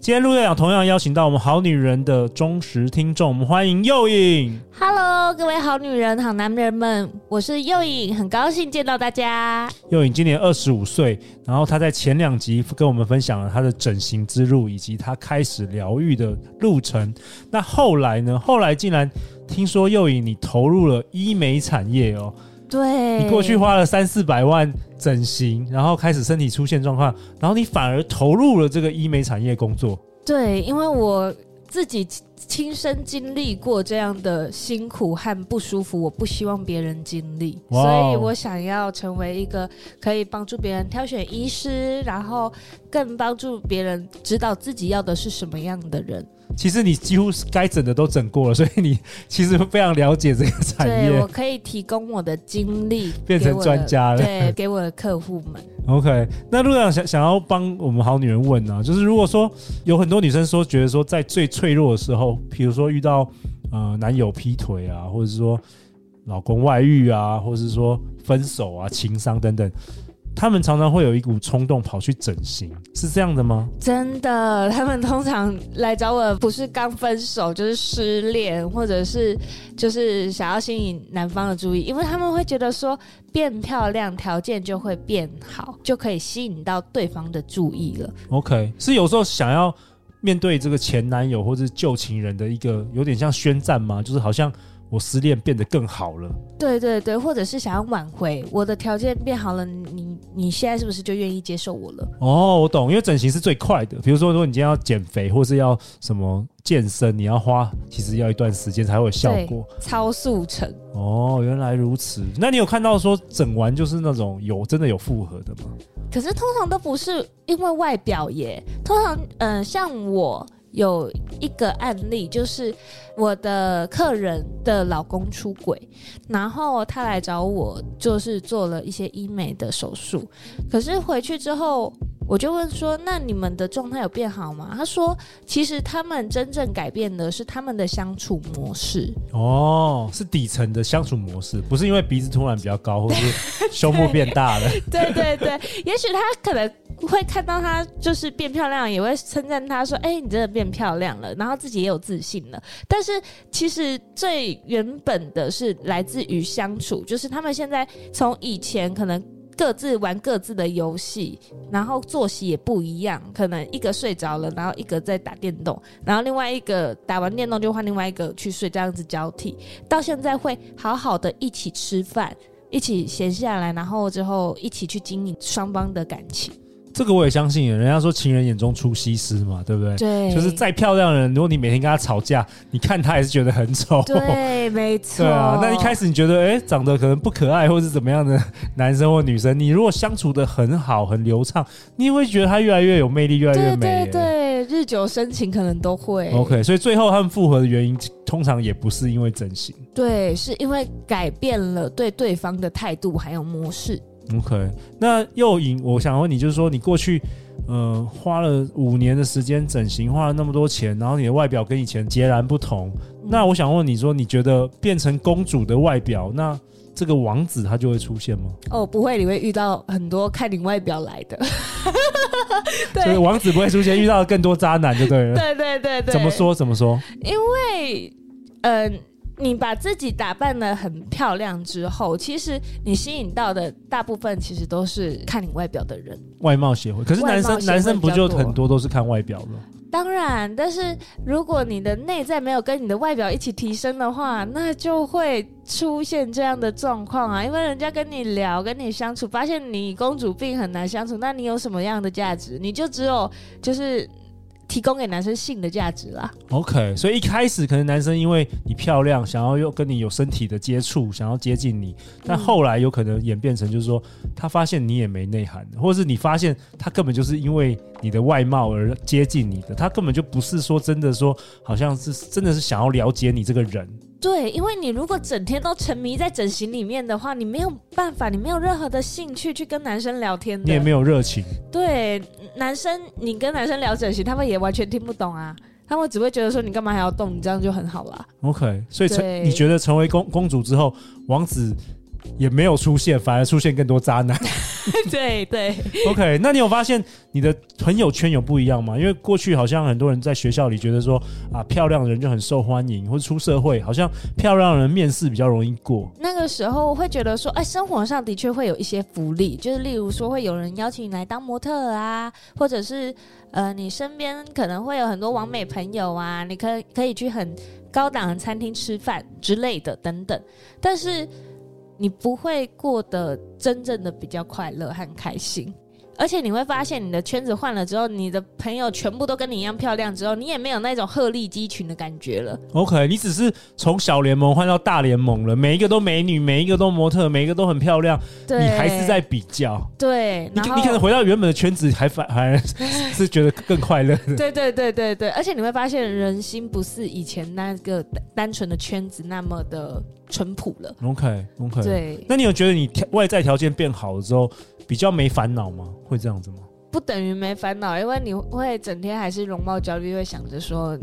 今天陆队长同样邀请到我们好女人的忠实听众，我们欢迎右影。Hello，各位好女人、好男人们，我是右影，很高兴见到大家。右影今年二十五岁，然后她在前两集跟我们分享了她的整形之路，以及她开始疗愈的路程。那后来呢？后来竟然听说右影你投入了医美产业哦。对，你过去花了三四百万整形，然后开始身体出现状况，然后你反而投入了这个医美产业工作。对，因为我自己亲身经历过这样的辛苦和不舒服，我不希望别人经历，所以我想要成为一个可以帮助别人挑选医师，然后更帮助别人知道自己要的是什么样的人。其实你几乎该整的都整过了，所以你其实非常了解这个产业。对，我可以提供我的经历，变成专家了。对，给我的客户们。OK，那陆队长想想要帮我们好女人问啊，就是如果说有很多女生说觉得说在最脆弱的时候，比如说遇到呃男友劈腿啊，或者是说老公外遇啊，或者是说分手啊、情伤等等。他们常常会有一股冲动跑去整形，是这样的吗？真的，他们通常来找我不是刚分手，就是失恋，或者是就是想要吸引男方的注意，因为他们会觉得说变漂亮条件就会变好，就可以吸引到对方的注意了。OK，是有时候想要面对这个前男友或者旧情人的一个有点像宣战吗？就是好像。我失恋变得更好了，对对对，或者是想要挽回我的条件变好了，你你现在是不是就愿意接受我了？哦，我懂，因为整形是最快的。比如说，如果你今天要减肥，或是要什么健身，你要花其实要一段时间才会有效果，超速成。哦，原来如此。那你有看到说整完就是那种有真的有复合的吗？可是通常都不是因为外表耶，通常嗯、呃，像我。有一个案例，就是我的客人的老公出轨，然后他来找我，就是做了一些医美的手术，可是回去之后。我就问说：“那你们的状态有变好吗？”他说：“其实他们真正改变的是他们的相处模式。哦，是底层的相处模式，不是因为鼻子突然比较高，或是胸部变大了。对对对，也许他可能会看到他就是变漂亮，也会称赞他说：‘哎，你真的变漂亮了。’然后自己也有自信了。但是其实最原本的是来自于相处，就是他们现在从以前可能。”各自玩各自的游戏，然后作息也不一样，可能一个睡着了，然后一个在打电动，然后另外一个打完电动就换另外一个去睡，这样子交替。到现在会好好的一起吃饭，一起闲下来，然后之后一起去经营双方的感情。这个我也相信，人家说情人眼中出西施嘛，对不对？对，就是再漂亮的人，如果你每天跟他吵架，你看他也是觉得很丑。对，没错。对啊，那一开始你觉得，哎，长得可能不可爱，或是怎么样的男生或女生，你如果相处的很好、很流畅，你也会觉得他越来越有魅力，越来越美。对对对，日久生情可能都会。OK，所以最后他们复合的原因，通常也不是因为整形，对，是因为改变了对对方的态度还有模式。OK，那又颖，我想问你，就是说你过去，呃，花了五年的时间整形，花了那么多钱，然后你的外表跟以前截然不同。嗯、那我想问你说，你觉得变成公主的外表，那这个王子他就会出现吗？哦，不会，你会遇到很多看你外表来的。对，所以王子不会出现，遇到更多渣男就对了。对对对对。怎么说？怎么说？因为，嗯、呃。你把自己打扮的很漂亮之后，其实你吸引到的大部分其实都是看你外表的人。外貌协会，可是男生男生不就很多都是看外表吗？当然，但是如果你的内在没有跟你的外表一起提升的话，那就会出现这样的状况啊！因为人家跟你聊、跟你相处，发现你公主病很难相处，那你有什么样的价值？你就只有就是。提供给男生性的价值啦。OK，所以一开始可能男生因为你漂亮，想要又跟你有身体的接触，想要接近你，但后来有可能演变成就是说，他发现你也没内涵，或者是你发现他根本就是因为你的外貌而接近你的，他根本就不是说真的说，好像是真的是想要了解你这个人。对，因为你如果整天都沉迷在整形里面的话，你没有办法，你没有任何的兴趣去跟男生聊天的，你也没有热情。对，男生你跟男生聊整形，他们也完全听不懂啊，他们只会觉得说你干嘛还要动，你这样就很好了。OK，所以成你觉得成为公公主之后，王子？也没有出现，反而出现更多渣男。对对，OK。那你有发现你的朋友圈有不一样吗？因为过去好像很多人在学校里觉得说啊，漂亮的人就很受欢迎，或者出社会好像漂亮的人面试比较容易过。那个时候会觉得说，哎，生活上的确会有一些福利，就是例如说会有人邀请你来当模特啊，或者是呃，你身边可能会有很多完美朋友啊，你可以可以去很高档的餐厅吃饭之类的等等，但是。你不会过得真正的比较快乐和开心，而且你会发现你的圈子换了之后，你的朋友全部都跟你一样漂亮之后，你也没有那种鹤立鸡群的感觉了。OK，你只是从小联盟换到大联盟了，每一个都美女，每一个都模特，每一个都很漂亮，对你还是在比较。对，你你可能回到原本的圈子还反还是觉得更快乐的。对对对对对，而且你会发现人心不是以前那个单纯的圈子那么的。淳朴了，OK OK，对。那你有觉得你外在条件变好了之后，比较没烦恼吗？会这样子吗？不等于没烦恼，因为你会整天还是容貌焦虑，会想着说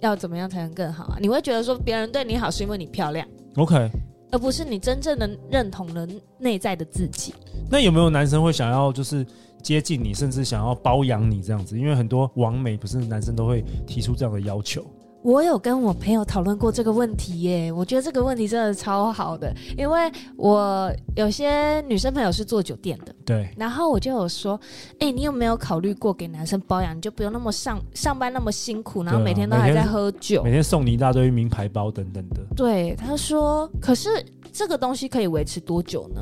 要怎么样才能更好啊？你会觉得说别人对你好是因为你漂亮，OK，而不是你真正的认同了内在的自己。那有没有男生会想要就是接近你，甚至想要包养你这样子？因为很多网美不是男生都会提出这样的要求。我有跟我朋友讨论过这个问题耶，我觉得这个问题真的超好的，因为我有些女生朋友是做酒店的，对，然后我就有说，哎、欸，你有没有考虑过给男生包养，你就不用那么上上班那么辛苦，然后每天都还在喝酒，每天，每天送你一大堆名牌包等等的。对，他说，可是这个东西可以维持多久呢？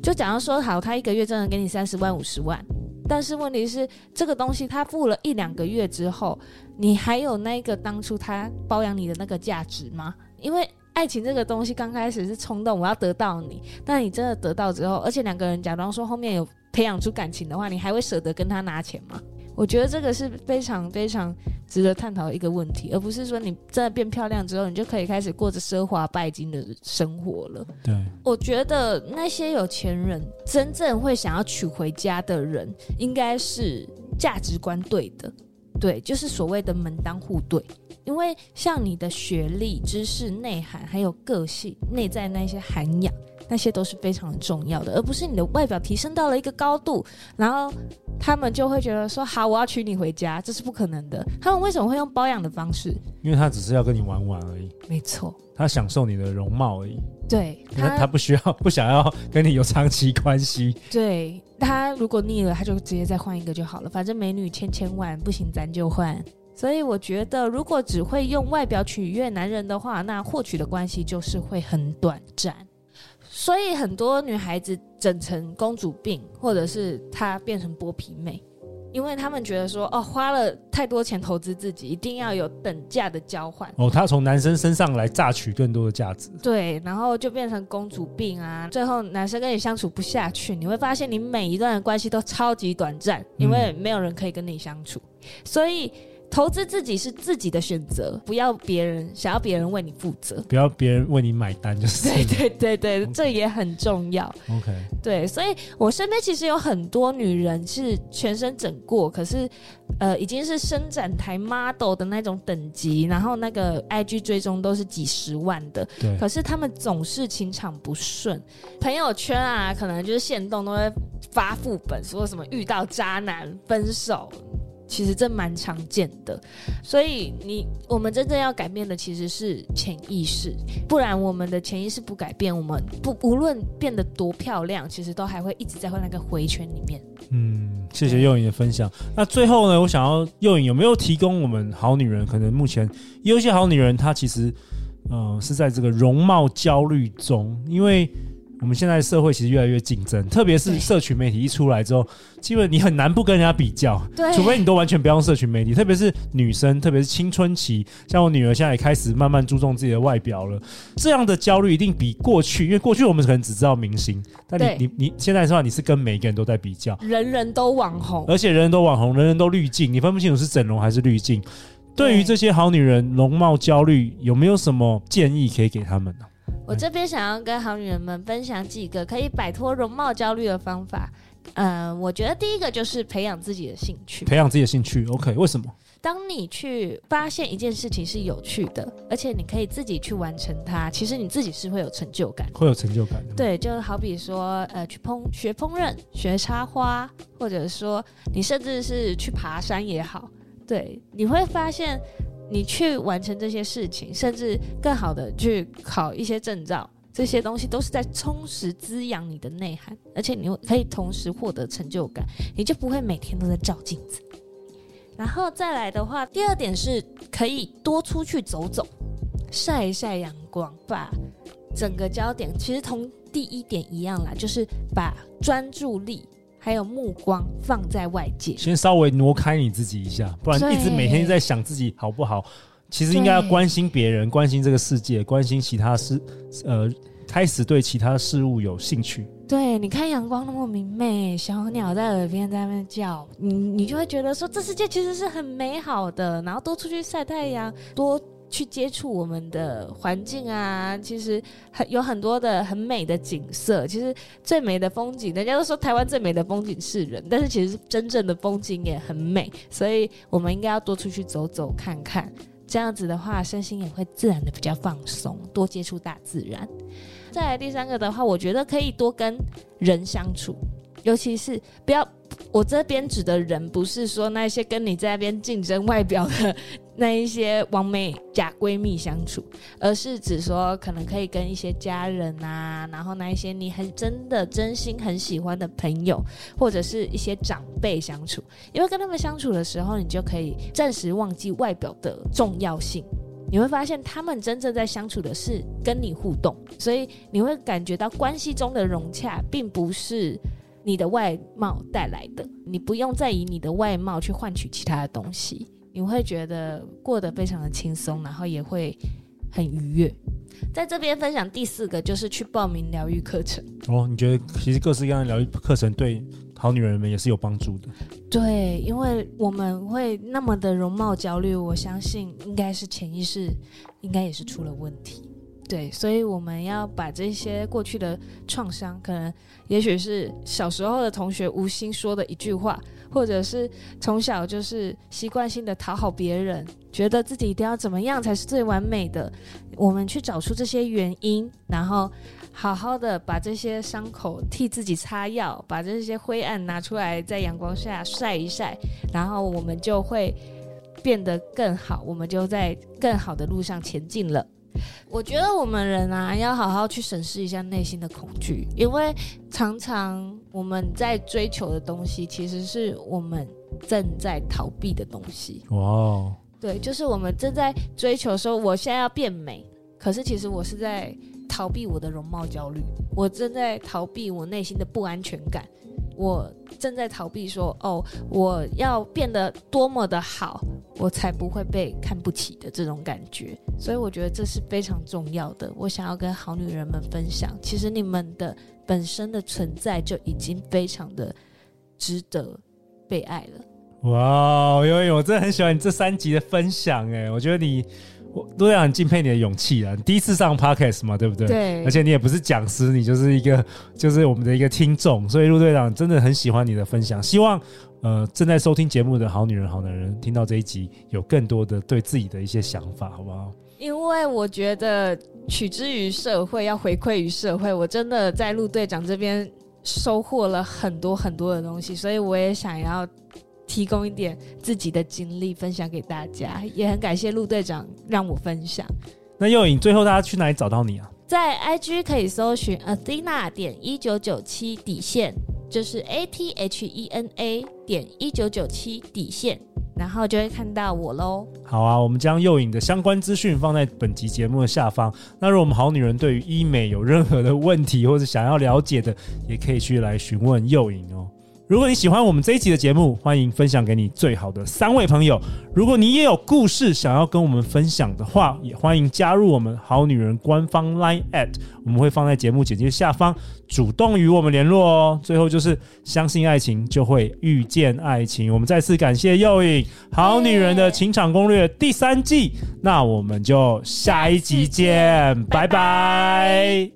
就假如说好，他一个月真的给你三十万、五十万。但是问题是，这个东西他付了一两个月之后，你还有那个当初他包养你的那个价值吗？因为爱情这个东西刚开始是冲动，我要得到你，但你真的得到之后，而且两个人假装说后面有培养出感情的话，你还会舍得跟他拿钱吗？我觉得这个是非常非常值得探讨的一个问题，而不是说你真的变漂亮之后，你就可以开始过着奢华拜金的生活了。对，我觉得那些有钱人真正会想要娶回家的人，应该是价值观对的，对，就是所谓的门当户对。因为像你的学历、知识、内涵，还有个性、内在那些涵养。那些都是非常重要的，而不是你的外表提升到了一个高度，然后他们就会觉得说好，我要娶你回家，这是不可能的。他们为什么会用包养的方式？因为他只是要跟你玩玩而已。没错，他享受你的容貌而已。对，他他不需要，不想要跟你有长期关系。对，他如果腻了，他就直接再换一个就好了。反正美女千千万，不行咱就换。所以我觉得，如果只会用外表取悦男人的话，那获取的关系就是会很短暂。所以很多女孩子整成公主病，或者是她变成剥皮妹，因为他们觉得说，哦，花了太多钱投资自己，一定要有等价的交换。哦，她从男生身上来榨取更多的价值。对，然后就变成公主病啊，最后男生跟你相处不下去，你会发现你每一段的关系都超级短暂，因为没有人可以跟你相处，嗯、所以。投资自己是自己的选择，不要别人想要别人为你负责，不要别人为你买单，就是对对对对.这也很重要。OK，对，所以我身边其实有很多女人是全身整过，可是呃已经是伸展台 model 的那种等级，然后那个 IG 追踪都是几十万的，对，可是他们总是情场不顺，朋友圈啊可能就是限动都会发副本，说什么遇到渣男分手。其实这蛮常见的，所以你我们真正要改变的其实是潜意识，不然我们的潜意识不改变，我们不无论变得多漂亮，其实都还会一直在那个回圈里面。嗯，谢谢幼颖的分享。那最后呢，我想要幼颖有没有提供我们好女人？可能目前有一些好女人，她其实呃是在这个容貌焦虑中，因为我们现在社会其实越来越竞争，特别是社群媒体一出来之后，基本你很难不跟人家比较，对，除非你都完全不用社群媒体。特别是女生，特别是青春期，像我女儿现在也开始慢慢注重自己的外表了，这样的焦虑一定比过去，因为过去我们可能只知道明星，但你你你现在的话，你是跟每一个人都在比较，人人都网红，而且人人都网红，人人都滤镜，你分不清楚是整容还是滤镜。对于这些好女人容貌焦虑，有没有什么建议可以给他们呢？我这边想要跟好女人们分享几个可以摆脱容貌焦虑的方法。呃，我觉得第一个就是培养自己的兴趣。培养自己的兴趣，OK？为什么？当你去发现一件事情是有趣的，而且你可以自己去完成它，其实你自己是会有成就感，会有成就感的。对，就好比说，呃，去烹学烹饪、学插花，或者说你甚至是去爬山也好，对，你会发现。你去完成这些事情，甚至更好的去考一些证照，这些东西都是在充实滋养你的内涵，而且你可以同时获得成就感，你就不会每天都在照镜子。然后再来的话，第二点是可以多出去走走，晒一晒阳光，把整个焦点其实同第一点一样啦，就是把专注力。还有目光放在外界，先稍微挪开你自己一下，不然一直每天在想自己好不好。其实应该要关心别人，关心这个世界，关心其他事，呃，开始对其他事物有兴趣。对，你看阳光那么明媚，小鸟在耳边在那边叫，你你就会觉得说这世界其实是很美好的。然后多出去晒太阳，多。去接触我们的环境啊，其实很有很多的很美的景色。其实最美的风景，人家都说台湾最美的风景是人，但是其实真正的风景也很美。所以我们应该要多出去走走看看，这样子的话，身心也会自然的比较放松，多接触大自然。再来第三个的话，我觉得可以多跟人相处，尤其是不要。我这边指的人，不是说那些跟你在那边竞争外表的那一些完美假闺蜜相处，而是指说可能可以跟一些家人啊，然后那一些你很真的真心很喜欢的朋友，或者是一些长辈相处，因为跟他们相处的时候，你就可以暂时忘记外表的重要性，你会发现他们真正在相处的是跟你互动，所以你会感觉到关系中的融洽，并不是。你的外貌带来的，你不用再以你的外貌去换取其他的东西，你会觉得过得非常的轻松，然后也会很愉悦。在这边分享第四个，就是去报名疗愈课程。哦，你觉得其实各式各样的疗愈课程对好女人们也是有帮助的？对，因为我们会那么的容貌焦虑，我相信应该是潜意识，应该也是出了问题。对，所以我们要把这些过去的创伤，可能也许是小时候的同学无心说的一句话，或者是从小就是习惯性的讨好别人，觉得自己一定要怎么样才是最完美的。我们去找出这些原因，然后好好的把这些伤口替自己擦药，把这些灰暗拿出来，在阳光下晒一晒，然后我们就会变得更好，我们就在更好的路上前进了。我觉得我们人啊，要好好去审视一下内心的恐惧，因为常常我们在追求的东西，其实是我们正在逃避的东西。哇，Wow. 对，就是我们正在追求说，我现在要变美，可是其实我是在逃避我的容貌焦虑，我正在逃避我内心的不安全感。我正在逃避说，哦，我要变得多么的好，我才不会被看不起的这种感觉。所以我觉得这是非常重要的。我想要跟好女人们分享，其实你们的本身的存在就已经非常的值得被爱了。哇，因为我真的很喜欢你这三集的分享，哎，我觉得你。我都要很敬佩你的勇气啊！你第一次上 Podcast 嘛，对不对？对。而且你也不是讲师，你就是一个，就是我们的一个听众。所以陆队长真的很喜欢你的分享，希望呃正在收听节目的好女人、好男人听到这一集，有更多的对自己的一些想法，好不好？因为我觉得取之于社会，要回馈于社会。我真的在陆队长这边收获了很多很多的东西，所以我也想要。提供一点自己的经历分享给大家，也很感谢陆队长让我分享。那又颖，最后大家去哪里找到你啊？在 IG 可以搜寻 Athena 点一九九七底线，就是 A T H E N A 点一九九七底线。然后就会看到我喽。好啊，我们将诱影的相关资讯放在本集节目的下方。那如果我们好女人对于医美有任何的问题，或者想要了解的，也可以去来询问诱影哦。如果你喜欢我们这一集的节目，欢迎分享给你最好的三位朋友。如果你也有故事想要跟我们分享的话，也欢迎加入我们好女人官方 Line at，我们会放在节目简介下方，主动与我们联络哦。最后就是相信爱情，就会遇见爱情。我们再次感谢又影《好女人的情场攻略》第三季，那我们就下一集见，拜拜。